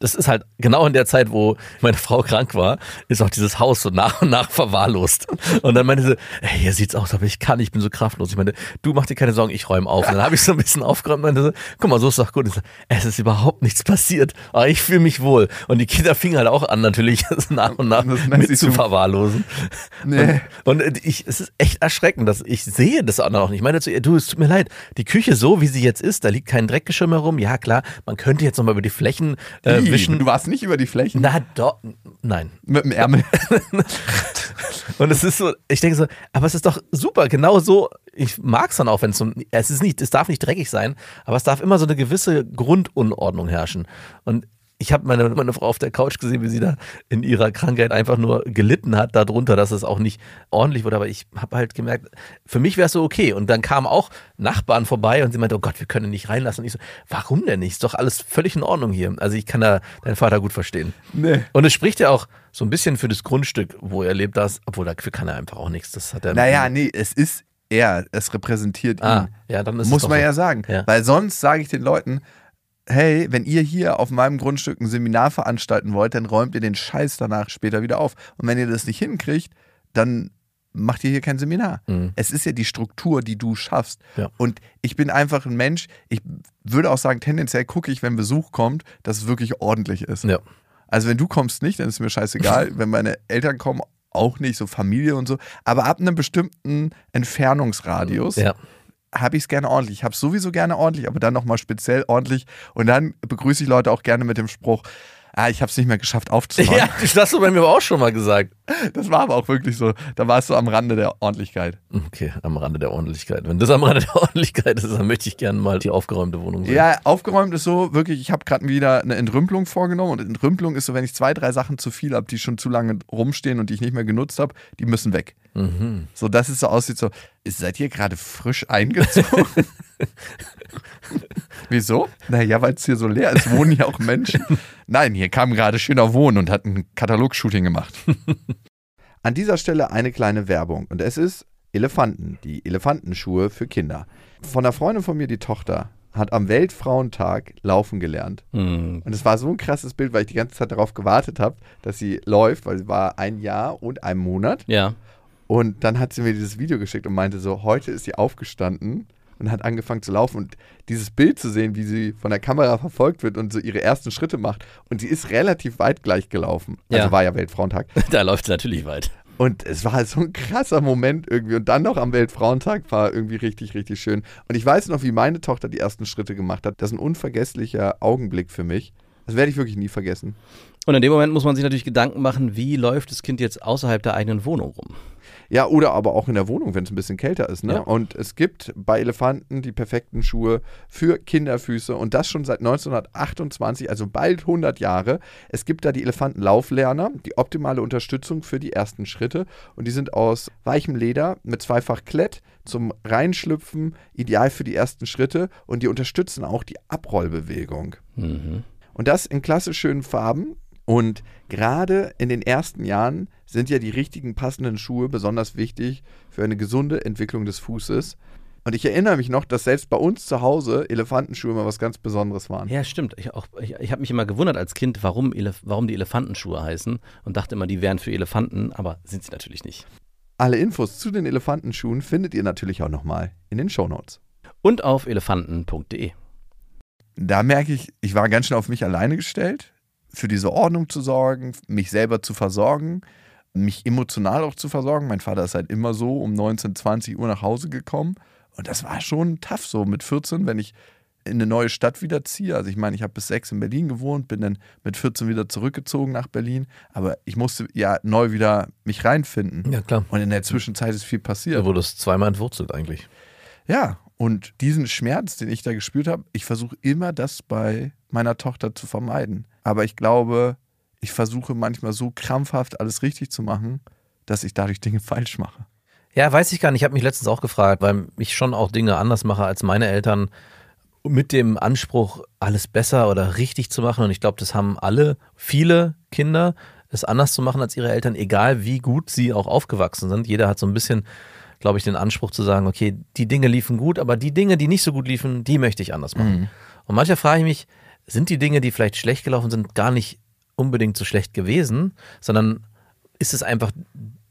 das ist halt genau in der Zeit, wo meine Frau krank war, ist auch dieses Haus so nach und nach verwahrlost. Und dann meinte sie, hey, hier sieht's aus, aber ich kann, ich bin so kraftlos. Ich meine, du mach dir keine Sorgen, ich räume auf. Und dann habe ich so ein bisschen aufgeräumt und meinte so, guck mal, so ist doch gut. Ich so, es ist überhaupt nichts passiert, aber ich fühle mich wohl. Und die Kinder fingen halt auch an, natürlich <laughs> nach und nach mit zu
zu-
verwahrlosen.
Nee.
Und, und ich, es ist echt erschreckend, dass ich sehe das auch noch nicht. Ich meine zu ihr, du, es tut mir leid, die Küche so, wie sie jetzt ist, da liegt kein Dreckgeschirr mehr rum. Ja, klar, man könnte jetzt nochmal über die Flächen äh, wischen.
Du warst nicht über die Flächen
Na doch, nein.
mit dem Ärmel. <laughs>
Und es ist so, ich denke so, aber es ist doch super, genau so. Ich mag es dann auch, wenn es so, es ist nicht, es darf nicht dreckig sein, aber es darf immer so eine gewisse Grundunordnung herrschen. Und ich habe meine, meine Frau auf der Couch gesehen, wie sie da in ihrer Krankheit einfach nur gelitten hat darunter, dass es auch nicht ordentlich wurde. Aber ich habe halt gemerkt, für mich wäre es so okay. Und dann kamen auch Nachbarn vorbei und sie meinte, oh Gott, wir können ihn nicht reinlassen. Und ich so, warum denn nicht? Ist doch alles völlig in Ordnung hier. Also ich kann da deinen Vater gut verstehen.
Nee.
Und es spricht ja auch so ein bisschen für das Grundstück, wo er lebt, das, obwohl dafür kann er einfach auch nichts. Das hat er.
Naja, nee, es ist er, es repräsentiert
Ah,
ihn.
ja, dann ist
Muss man ja sagen.
Ja.
Weil sonst sage ich den Leuten, hey, wenn ihr hier auf meinem Grundstück ein Seminar veranstalten wollt, dann räumt ihr den Scheiß danach später wieder auf. Und wenn ihr das nicht hinkriegt, dann macht ihr hier kein Seminar.
Mhm.
Es ist ja die Struktur, die du schaffst.
Ja.
Und ich bin einfach ein Mensch, ich würde auch sagen, tendenziell gucke ich, wenn Besuch kommt, dass es wirklich ordentlich ist.
Ja.
Also wenn du kommst nicht, dann ist mir scheißegal. <laughs> wenn meine Eltern kommen, auch nicht, so Familie und so. Aber ab einem bestimmten Entfernungsradius
Ja.
Habe ich es gerne ordentlich. Ich habe es sowieso gerne ordentlich, aber dann nochmal speziell ordentlich. Und dann begrüße ich Leute auch gerne mit dem Spruch, ah, ich habe es nicht mehr geschafft aufzuräumen.
Ja, das hast du bei mir aber auch schon mal gesagt.
Das war aber auch wirklich so. Da war es so am Rande der Ordentlichkeit.
Okay, am Rande der Ordentlichkeit. Wenn das am Rande der Ordentlichkeit ist, dann möchte ich gerne mal die aufgeräumte Wohnung sehen.
Ja, aufgeräumt ist so, wirklich, ich habe gerade wieder eine Entrümpelung vorgenommen. Und Entrümpelung ist so, wenn ich zwei, drei Sachen zu viel habe, die schon zu lange rumstehen und die ich nicht mehr genutzt habe, die müssen weg.
Mhm.
So, dass es so aussieht, so, seid ihr gerade frisch eingezogen? <laughs> <laughs> Wieso? Naja, weil es hier so leer ist, wohnen hier auch Menschen. Nein, hier kam gerade schöner Wohnen und hat ein Katalogshooting gemacht. <laughs> An dieser Stelle eine kleine Werbung und es ist Elefanten, die Elefantenschuhe für Kinder. Von einer Freundin von mir, die Tochter, hat am Weltfrauentag laufen gelernt.
Hm.
Und es war so ein krasses Bild, weil ich die ganze Zeit darauf gewartet habe, dass sie läuft, weil sie war ein Jahr und ein Monat.
Ja.
Und dann hat sie mir dieses Video geschickt und meinte so, heute ist sie aufgestanden und hat angefangen zu laufen. Und dieses Bild zu sehen, wie sie von der Kamera verfolgt wird und so ihre ersten Schritte macht. Und sie ist relativ weit gleich gelaufen. Also
Ja.
war ja Weltfrauentag. <laughs>
Da läuft es natürlich weit.
Und es war halt so ein krasser Moment irgendwie. Und dann noch am Weltfrauentag war irgendwie richtig, richtig schön. Und ich weiß noch, wie meine Tochter die ersten Schritte gemacht hat. Das ist ein unvergesslicher Augenblick für mich. Das werde ich wirklich nie vergessen.
Und in dem Moment muss man sich natürlich Gedanken machen, wie läuft das Kind jetzt außerhalb der eigenen Wohnung rum?
Ja, oder aber auch in der Wohnung, wenn es ein bisschen kälter ist. Ne?
Ja.
Und es gibt bei Elefanten die perfekten Schuhe für Kinderfüße und das schon seit 1928, also bald 100 Jahre. Es gibt da die Elefantenlauflerner, die optimale Unterstützung für die ersten Schritte und die sind aus weichem Leder mit zweifach Klett zum Reinschlüpfen, ideal für die ersten Schritte und die unterstützen auch die Abrollbewegung.
Mhm.
Und das in klassisch schönen Farben. Und gerade in den ersten Jahren sind ja die richtigen passenden Schuhe besonders wichtig für eine gesunde Entwicklung des Fußes. Und ich erinnere mich noch, dass selbst bei uns zu Hause Elefantenschuhe immer was ganz Besonderes waren.
Ja, stimmt. Ich, auch- ich, ich habe mich immer gewundert als Kind, warum, Elef warum die Elefantenschuhe heißen und dachte immer, die wären für Elefanten, aber sind sie natürlich nicht.
Alle Infos zu den Elefantenschuhen findet ihr natürlich auch nochmal in den Shownotes.
Und auf elefanten.de.
Da merke ich, ich war ganz schön auf mich alleine gestellt, für diese Ordnung zu sorgen, mich selber zu versorgen, mich emotional auch zu versorgen. Mein Vater ist halt immer so um 19, 20 Uhr nach Hause gekommen. Und das war schon tough so mit 14, wenn ich in eine neue Stadt wieder ziehe. Also ich meine, ich habe bis sechs in Berlin gewohnt, bin dann mit 14 wieder zurückgezogen nach Berlin. Aber ich musste ja neu wieder mich reinfinden.
Ja, klar.
Und in der Zwischenzeit ist viel passiert.
Da wurde es zweimal entwurzelt eigentlich.
Ja, und diesen Schmerz, den ich da gespürt habe, ich versuche immer das bei meiner Tochter zu vermeiden. Aber ich glaube, ich versuche manchmal so krampfhaft alles richtig zu machen, dass ich dadurch Dinge <laughs> falsch mache.
Ja, weiß ich gar nicht. Ich habe mich letztens auch gefragt, weil ich schon auch Dinge anders mache als meine Eltern mit dem Anspruch, alles besser oder richtig zu machen. Und ich glaube, das haben alle, viele Kinder, es anders zu machen als ihre Eltern, egal wie gut sie auch aufgewachsen sind. Jeder hat so ein bisschen, glaube ich, den Anspruch zu sagen, okay, die Dinge liefen gut, aber die Dinge, die nicht so gut liefen, die möchte ich anders machen. Und manchmal frage ich mich, sind die Dinge, die vielleicht schlecht gelaufen sind, gar nicht unbedingt so schlecht gewesen, sondern ist es einfach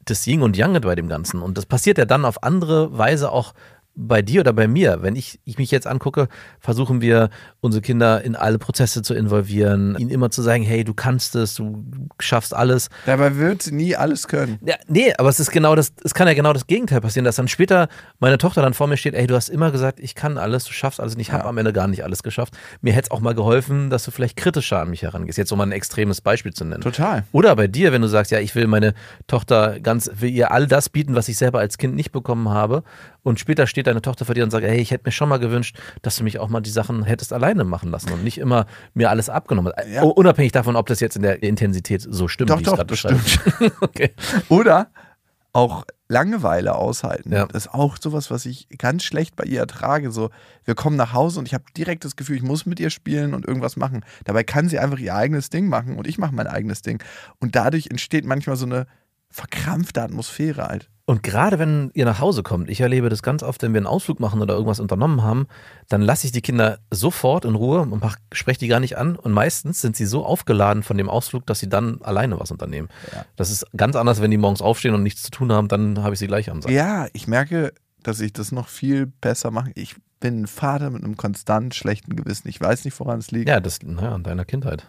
das Yin und Yang bei dem Ganzen. Und das passiert ja dann auf andere Weise auch bei dir oder bei mir. Wenn ich, ich mich jetzt angucke, versuchen wir, unsere Kinder in alle Prozesse zu involvieren, ihnen immer zu sagen, hey, du kannst es, du schaffst alles.
Dabei wird sie nie alles können.
Ja, nee, aber es ist genau das, es kann ja genau das Gegenteil passieren, dass dann später meine Tochter dann vor mir steht, ey, du hast immer gesagt, ich kann alles, du schaffst alles und ich habe
Ja.
am Ende gar nicht alles geschafft. Mir hätte es auch mal geholfen, dass du vielleicht kritischer an mich herangehst. Jetzt um mal ein extremes Beispiel zu nennen.
Total.
Oder bei dir, wenn du sagst, ja, ich will meine Tochter ganz, will ihr all das bieten, was ich selber als Kind nicht bekommen habe. Und später steht deine Tochter vor dir und sagt, hey, ich hätte mir schon mal gewünscht, dass du mich auch mal die Sachen hättest alleine machen lassen und nicht immer mir alles abgenommen hast.
Ja.
Unabhängig davon, ob das jetzt in der Intensität so stimmt,
Doch,
wie
doch,
beschreibe. <laughs> okay.
Oder auch Langeweile aushalten.
Ja.
Das ist auch sowas, was ich ganz schlecht bei ihr ertrage. So, wir kommen nach Hause und ich habe direkt das Gefühl, ich muss mit ihr spielen und irgendwas machen. Dabei kann sie einfach ihr eigenes Ding machen und ich mache mein eigenes Ding. Und dadurch entsteht manchmal so eine verkrampfte Atmosphäre halt.
Und gerade wenn ihr nach Hause kommt, ich erlebe das ganz oft, wenn wir einen Ausflug machen oder irgendwas unternommen haben, dann lasse ich die Kinder sofort in Ruhe und spreche die gar nicht an. Und meistens sind sie so aufgeladen von dem Ausflug, dass sie dann alleine was unternehmen. Das ist ganz anders, wenn die morgens aufstehen und nichts zu tun haben, dann habe ich sie gleich am Sack.
Ja, ich merke, dass ich das noch viel besser mache. Ich bin ein Vater mit einem konstant schlechten Gewissen. Ich weiß nicht, woran es liegt.
Ja, das naja, an deiner Kindheit.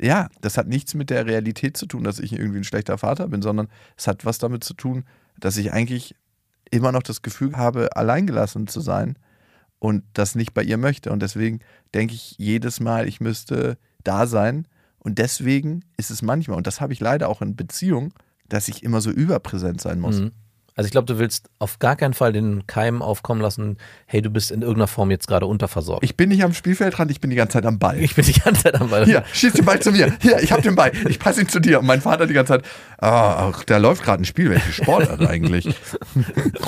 Ja, das hat nichts mit der Realität zu tun, dass ich irgendwie ein schlechter Vater bin, sondern es hat was damit zu tun, dass ich eigentlich immer noch das Gefühl habe, alleingelassen zu sein und das nicht bei ihr möchte. Und deswegen denke ich jedes Mal, ich müsste da sein. Und deswegen ist es manchmal, und das habe ich leider auch in Beziehungen, dass ich immer so überpräsent sein muss.
Mhm. Also ich glaube, du willst auf gar keinen Fall den Keim aufkommen lassen, hey, du bist in irgendeiner Form jetzt gerade unterversorgt.
Ich bin nicht am Spielfeldrand, ich bin die ganze Zeit am Ball.
ich bin die ganze Zeit am Ball.
Hier, schieß den Ball zu mir. Hier, ich hab den Ball. Ich passe ihn zu dir. Und mein Vater die ganze Zeit, ah, ach, da läuft gerade ein Spiel. Welche Sportart <laughs> eigentlich?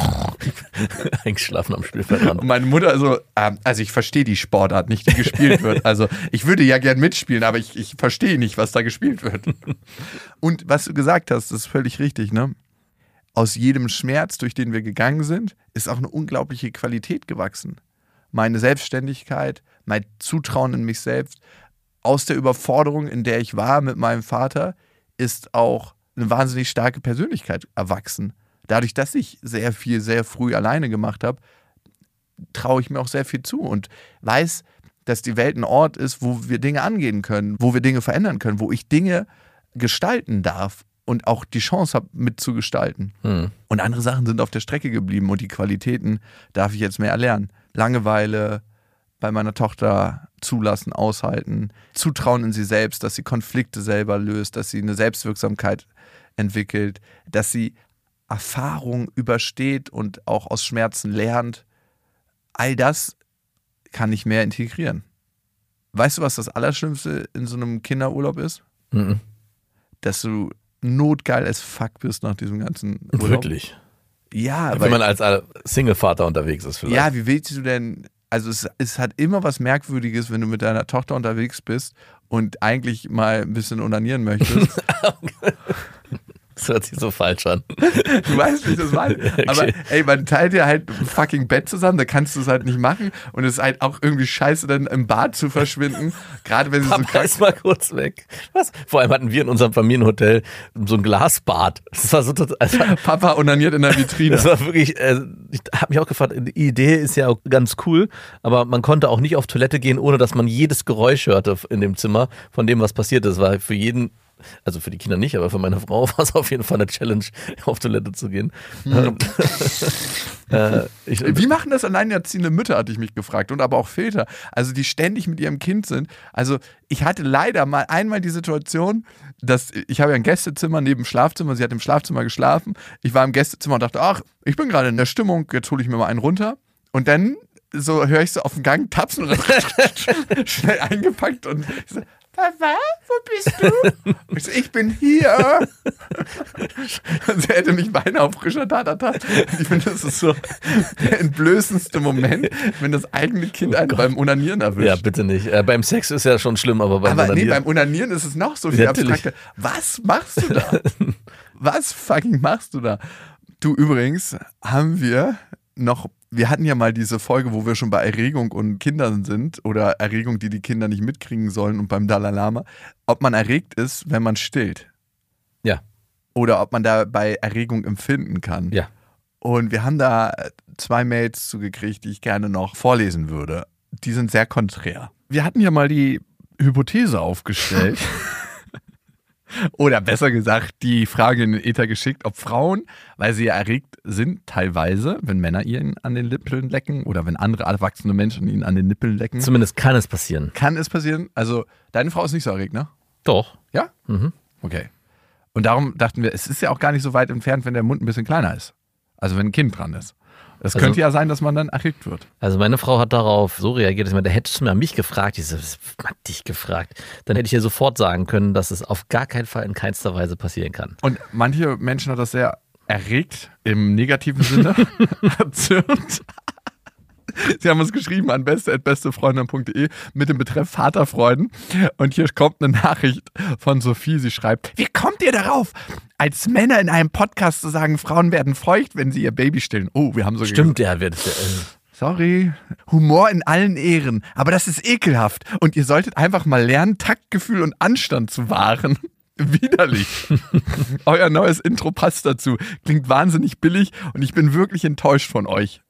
<laughs>
Eingeschlafen am Spielfeldrand.
Und meine Mutter so, ähm, also ich verstehe die Sportart nicht, die gespielt wird. Also ich würde ja gern mitspielen, aber ich, ich verstehe nicht, was da gespielt wird. Und was du gesagt hast, das ist völlig richtig, ne? Aus jedem Schmerz, durch den wir gegangen sind, ist auch eine unglaubliche Qualität gewachsen. Meine Selbstständigkeit, mein Zutrauen in mich selbst, aus der Überforderung, in der ich war mit meinem Vater, ist auch eine wahnsinnig starke Persönlichkeit erwachsen. Dadurch, dass ich sehr viel, sehr früh alleine gemacht habe, traue ich mir auch sehr viel zu und weiß, dass die Welt ein Ort ist, wo wir Dinge angehen können, wo wir Dinge verändern können, wo ich Dinge gestalten darf und auch die Chance habe, mitzugestalten.
Hm.
Und andere Sachen sind auf der Strecke geblieben und die Qualitäten darf ich jetzt mehr erlernen. Langeweile bei meiner Tochter zulassen, aushalten, Zutrauen in sie selbst, dass sie Konflikte selber löst, dass sie eine Selbstwirksamkeit entwickelt, dass sie Erfahrung übersteht und auch aus Schmerzen lernt, all das kann ich mehr integrieren. Weißt du, was das Allerschlimmste in so einem Kinderurlaub ist?
Mhm.
Dass du notgeil as fuck bist nach diesem ganzen Urlaub.
Wirklich.
Ja,
Wenn
weil,
man als äh, Single-Vater unterwegs ist vielleicht.
ja, wie willst du denn, also es, es hat immer was Merkwürdiges, wenn du mit deiner Tochter unterwegs bist und eigentlich mal ein bisschen onanieren möchtest. <laughs> <laughs>
Das hört sich so falsch an. <laughs>
Du weißt, wie ich das meine. <laughs> Aber
Okay.
ey, man teilt ja halt ein fucking Bett zusammen, da kannst du es halt nicht machen. Und es ist halt auch irgendwie scheiße, dann im Bad zu verschwinden. Gerade wenn sie so
Papa
krank
ist mal kurz weg. Was? Vor allem hatten wir in unserem Familienhotel so ein Glasbad. Das war so total, also, <laughs>
Papa onaniert in der Vitrine.
das war wirklich, äh, ich habe mich auch gefragt, die Idee ist ja auch ganz cool, aber man konnte auch nicht auf Toilette gehen, ohne dass man jedes Geräusch hörte in dem Zimmer von dem, was passiert ist. War für jeden, also für die Kinder nicht, aber für meine Frau <laughs> war es auf jeden Fall eine Challenge, auf Toilette zu gehen. <laughs> äh, ich,
Wie machen das alleinerziehende Mütter, hatte ich mich gefragt. Und aber auch Väter. Also, die ständig mit ihrem Kind sind. Also, ich hatte leider mal einmal die Situation, dass ich habe ja ein Gästezimmer neben dem Schlafzimmer. Sie hat im Schlafzimmer geschlafen. Ich war im Gästezimmer und dachte, ach, ich bin gerade in der Stimmung, jetzt hole ich mir mal einen runter. Und dann so höre ich so auf dem Gang tapsen und <laughs> schnell eingepackt und ich so, Papa, wo bist du? <laughs> Ich so, ich bin hier. Sie hätte mich beinahe auf frischer Tat ertappt. Ich finde, das ist so der entblößendste Moment, wenn das eigene Kind einen beim Onanieren erwischt.
ja, bitte nicht. Äh, beim Sex ist ja schon schlimm, aber beim
Aber nee, beim Onanieren ist es noch so viel abstrakter. Was machst du da? <laughs> Was fucking machst du da? Du, übrigens haben wir noch, wir hatten ja mal diese Folge, wo wir schon bei Erregung und Kindern sind oder Erregung, die die Kinder nicht mitkriegen sollen und beim Dalai Lama, ob man erregt ist, wenn man stillt.
Ja.
Oder ob man dabei Erregung empfinden kann.
Ja.
Und wir haben da zwei Mails zugekriegt, die ich gerne noch vorlesen würde. Die sind sehr konträr. Wir hatten ja mal die Hypothese aufgestellt. <laughs> Oder besser gesagt, die Frage in den Äther geschickt, ob Frauen, weil sie ja erregt sind, teilweise, wenn Männer ihnen an den Nippeln lecken oder wenn andere erwachsene Menschen ihnen an den Nippeln lecken,
Zumindest kann es passieren.
kann es passieren. Also, deine Frau ist nicht so erregt, ne?
Doch.
Ja?
Mhm.
Okay. Und darum dachten wir, es ist ja auch gar nicht so weit entfernt, wenn der Mund ein bisschen kleiner ist. Also wenn ein Kind dran ist. Es
Also-
könnte ja sein, dass man dann erregt wird.
Also meine Frau hat darauf so reagiert, dass man, da hättest du mir mich gefragt. Ich so, hat dich gefragt? Dann hätte ich ihr sofort sagen können, dass es auf gar keinen Fall in keinster Weise passieren kann.
Und manche Menschen hat das sehr erregt im negativen Sinne <laughs> erzürnt. <laughs> Sie haben uns geschrieben an beste.bestefreundin.de mit dem Betreff Vaterfreuden. Und hier kommt eine Nachricht von Sophie. Sie schreibt, wie kommt ihr darauf, als Männer in einem Podcast zu sagen, Frauen werden feucht, wenn sie ihr Baby stillen? Oh, wir haben so
Stimmt, ja, wird es. Äh,
Sorry. Humor in allen Ehren. Aber das ist ekelhaft. Und ihr solltet einfach mal lernen, Taktgefühl und Anstand zu wahren. <laughs> Widerlich. <laughs> Euer neues Intro passt dazu. Klingt wahnsinnig billig und ich bin wirklich enttäuscht von euch.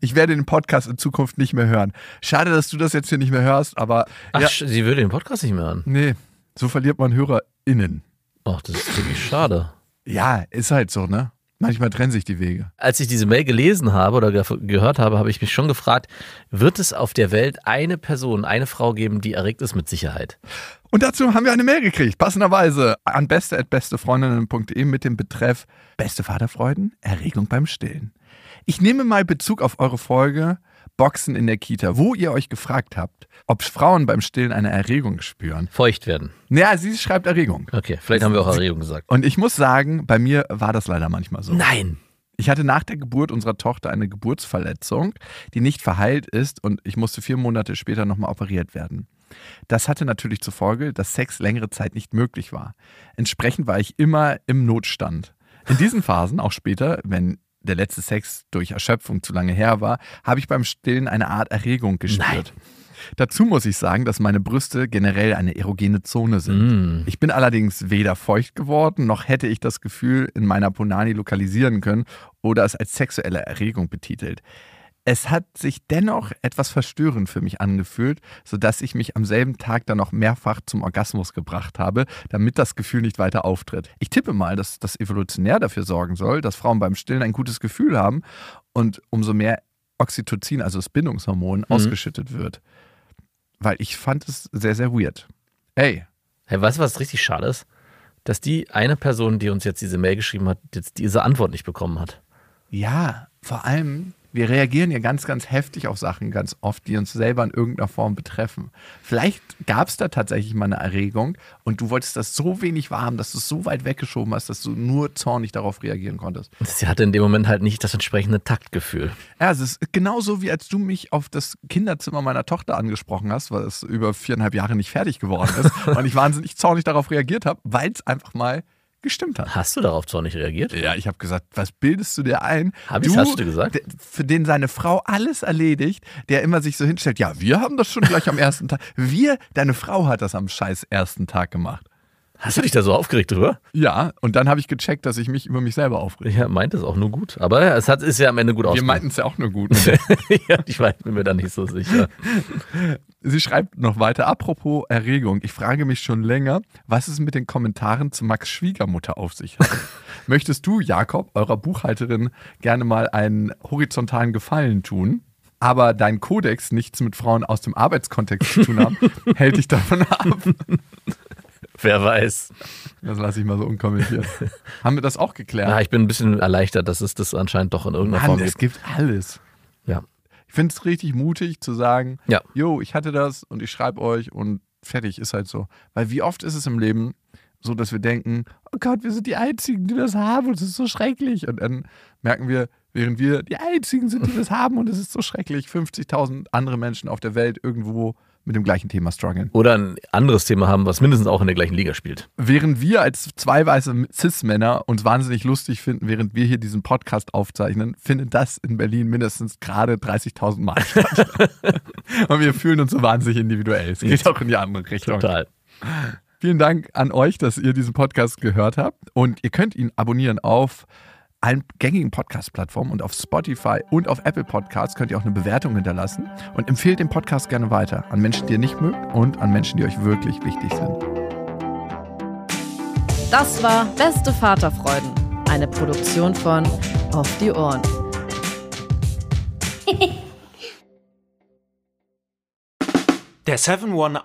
Ich werde den Podcast in Zukunft nicht mehr hören. Schade, dass du das jetzt hier nicht mehr hörst, aber
ach,
ja,
sie würde den Podcast nicht mehr hören.
nee, so verliert man HörerInnen.
Ach, das ist wirklich schade.
Ja, ist halt so, ne? Manchmal trennen sich die Wege.
Als ich diese Mail gelesen habe oder ge gehört habe, habe ich mich schon gefragt, wird es auf der Welt eine Person, eine Frau geben, die erregt ist mit Sicherheit?
Und dazu haben wir eine Mail gekriegt, passenderweise an beste.bestefreundinnen.de mit dem Betreff Beste Vaterfreuden, Erregung beim Stillen. Ich nehme mal Bezug auf eure Folge Boxen in der Kita, wo ihr euch gefragt habt, ob Frauen beim Stillen eine Erregung spüren.
Feucht werden.
Naja, sie schreibt Erregung.
Okay, vielleicht haben wir auch Erregung gesagt.
Und ich muss sagen, bei mir war das leider manchmal so.
Nein.
Ich hatte nach der Geburt unserer Tochter eine Geburtsverletzung, die nicht verheilt ist und ich musste vier Monate später nochmal operiert werden. Das hatte natürlich zur Folge, dass Sex längere Zeit nicht möglich war. Entsprechend war ich immer im Notstand. In diesen Phasen, auch später, wenn der letzte Sex durch Erschöpfung zu lange her war, habe ich beim Stillen eine Art Erregung gespürt. Dazu muss ich sagen, dass meine Brüste generell eine erogene Zone sind.
Mm.
Ich bin allerdings weder feucht geworden, noch hätte ich das Gefühl in meiner Ponani lokalisieren können oder es als sexuelle Erregung betitelt. Es hat sich dennoch etwas verstörend für mich angefühlt, sodass ich mich am selben Tag dann noch mehrfach zum Orgasmus gebracht habe, damit das Gefühl nicht weiter auftritt. Ich tippe mal, dass das evolutionär dafür sorgen soll, dass Frauen beim Stillen ein gutes Gefühl haben und umso mehr Oxytocin, also das Bindungshormon, ausgeschüttet wird. Weil ich fand es sehr, sehr weird. Ey,
Hey, weißt du, was richtig schade ist? dass die eine Person, die uns jetzt diese Mail geschrieben hat, jetzt diese Antwort nicht bekommen hat.
Ja, vor allem, wir reagieren ja ganz, ganz heftig auf Sachen ganz oft, die uns selber in irgendeiner Form betreffen. Vielleicht gab es da tatsächlich mal eine Erregung und du wolltest das so wenig warm, dass du es so weit weggeschoben hast, dass du nur zornig darauf reagieren konntest.
Sie hatte in dem Moment halt nicht das entsprechende Taktgefühl.
Ja, es ist genauso wie als du mich auf das Kinderzimmer meiner Tochter angesprochen hast, weil es über viereinhalb Jahre nicht fertig geworden ist <laughs> und ich wahnsinnig zornig darauf reagiert habe, weil es einfach mal gestimmt hat.
Hast du darauf zornig reagiert?
Ja, ich habe gesagt, was bildest du dir ein?
Hab ich's? Hast du gesagt?
Für den seine Frau alles erledigt, der immer sich so hinstellt, ja, wir haben das schon gleich am ersten Tag. Wir, deine Frau hat das am scheiß ersten Tag gemacht.
Hast du dich da so aufgeregt drüber?
Ja, und dann habe ich gecheckt, dass ich mich über mich selber aufrege.
Ja, meint es auch nur gut. Aber ja, es hat, ist ja am Ende gut
Wir
ausgegangen.
meinten es ja auch nur gut. <laughs>
ja, ich weiß, bin mir da nicht so sicher. <laughs>
Sie schreibt noch weiter, apropos Erregung, ich frage mich schon länger, was es mit den Kommentaren zu Max Schwiegermutter auf sich hat. <laughs> Möchtest du, Jakob, eurer Buchhalterin, gerne mal einen horizontalen Gefallen tun? Aber dein Kodex nichts mit Frauen aus dem Arbeitskontext zu tun haben, hält dich davon ab.
Wer weiß.
Das lasse ich mal so unkommentiert. <laughs> Haben wir das auch geklärt?
Ja, ich bin ein bisschen erleichtert, dass es das anscheinend doch in irgendeiner
Mann,
Form
es
gibt.
gibt alles.
Ja.
Ich finde es richtig mutig zu sagen,
Ja.
jo, ich hatte das und ich schreibe euch und fertig, ist halt so. Weil wie oft ist es im Leben so, dass wir denken, oh Gott, wir sind die Einzigen, die das haben und es ist so schrecklich. Und dann merken wir, während wir die Einzigen sind, die <laughs> das haben und es ist so schrecklich, 50.000 andere Menschen auf der Welt irgendwo mit dem gleichen Thema strugglen.
Oder ein anderes Thema haben, was mindestens auch in der gleichen Liga spielt.
Während wir als zwei weiße Cis-Männer uns wahnsinnig lustig finden, während wir hier diesen Podcast aufzeichnen, findet das in Berlin mindestens gerade 30.000 Mal statt. <laughs> Und wir fühlen uns so wahnsinnig individuell. Es geht auch in die andere Richtung.
Total.
Vielen Dank an euch, dass ihr diesen Podcast gehört habt. Und ihr könnt ihn abonnieren auf allen gängigen Podcast-Plattformen und auf Spotify und auf Apple Podcasts könnt ihr auch eine Bewertung hinterlassen und empfehlt den Podcast gerne weiter an Menschen, die ihr nicht mögt und an Menschen, die euch wirklich wichtig sind.
Das war Beste Vaterfreuden, eine Produktion von Auf die Ohren. <laughs>
Der 7-One